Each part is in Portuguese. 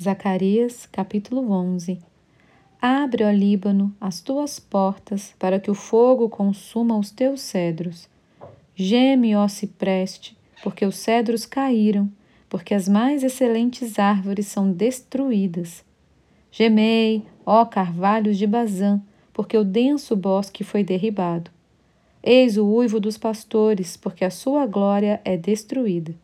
Zacarias, capítulo 11. Abre, ó Líbano, as tuas portas, para que o fogo consuma os teus cedros. Geme, ó cipreste, porque os cedros caíram, porque as mais excelentes árvores são destruídas. Gemei, ó carvalhos de Bazã, porque o denso bosque foi derribado. Eis o uivo dos pastores, porque a sua glória é destruída.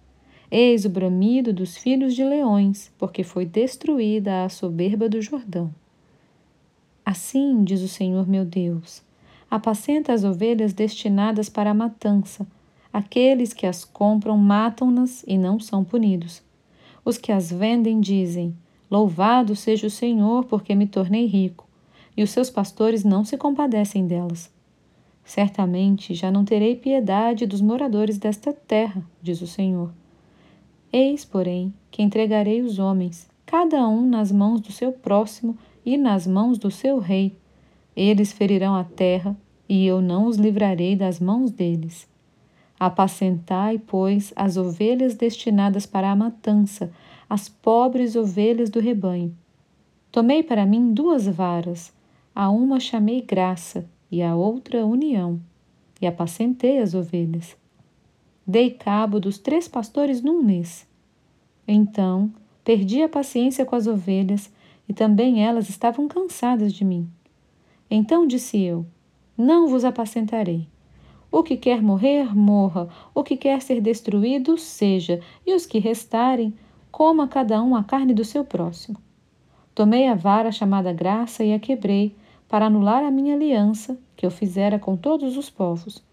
Eis o bramido dos filhos de leões, porque foi destruída a soberba do Jordão. Assim diz o Senhor meu Deus: apacenta as ovelhas destinadas para a matança. Aqueles que as compram matam-nas e não são punidos. Os que as vendem dizem: Louvado seja o Senhor, porque me tornei rico. E os seus pastores não se compadecem delas. Certamente já não terei piedade dos moradores desta terra, diz o Senhor Eis, porém, que entregarei os homens, cada um nas mãos do seu próximo e nas mãos do seu rei. Eles ferirão a terra, e eu não os livrarei das mãos deles. Apacentai, pois, as ovelhas destinadas para a matança, as pobres ovelhas do rebanho. Tomei para mim duas varas, a uma chamei graça e a outra união, e apacentei as ovelhas. Dei cabo dos três pastores num mês. Então perdi a paciência com as ovelhas e também elas estavam cansadas de mim. Então disse eu: Não vos apacentarei. O que quer morrer, morra, o que quer ser destruído, seja, e os que restarem, coma cada um a carne do seu próximo. Tomei a vara chamada graça e a quebrei, para anular a minha aliança que eu fizera com todos os povos.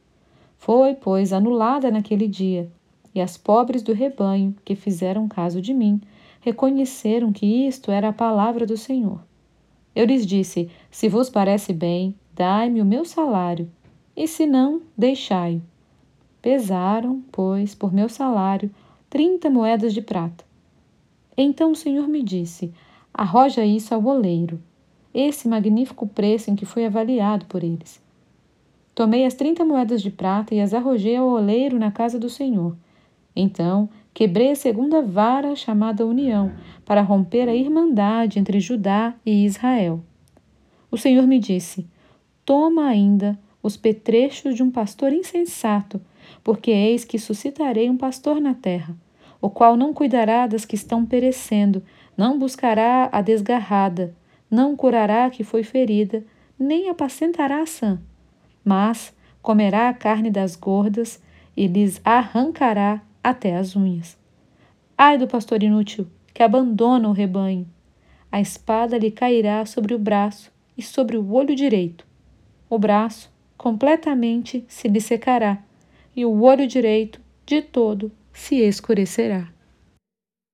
Foi, pois, anulada naquele dia, e as pobres do rebanho, que fizeram caso de mim, reconheceram que isto era a palavra do Senhor. Eu lhes disse: Se vos parece bem, dai-me o meu salário, e se não, deixai-o. Pesaram, pois, por meu salário, trinta moedas de prata. Então o Senhor me disse: Arroja isso ao oleiro, esse magnífico preço em que foi avaliado por eles. Tomei as trinta moedas de prata e as arrojei ao oleiro na casa do Senhor. Então quebrei a segunda vara chamada União, para romper a irmandade entre Judá e Israel. O Senhor me disse: Toma ainda os petrechos de um pastor insensato, porque eis que suscitarei um pastor na terra, o qual não cuidará das que estão perecendo, não buscará a desgarrada, não curará a que foi ferida, nem apacentará a sã mas comerá a carne das gordas e lhes arrancará até as unhas. Ai do pastor inútil que abandona o rebanho! A espada lhe cairá sobre o braço e sobre o olho direito. O braço completamente se lhe secará, e o olho direito de todo se escurecerá.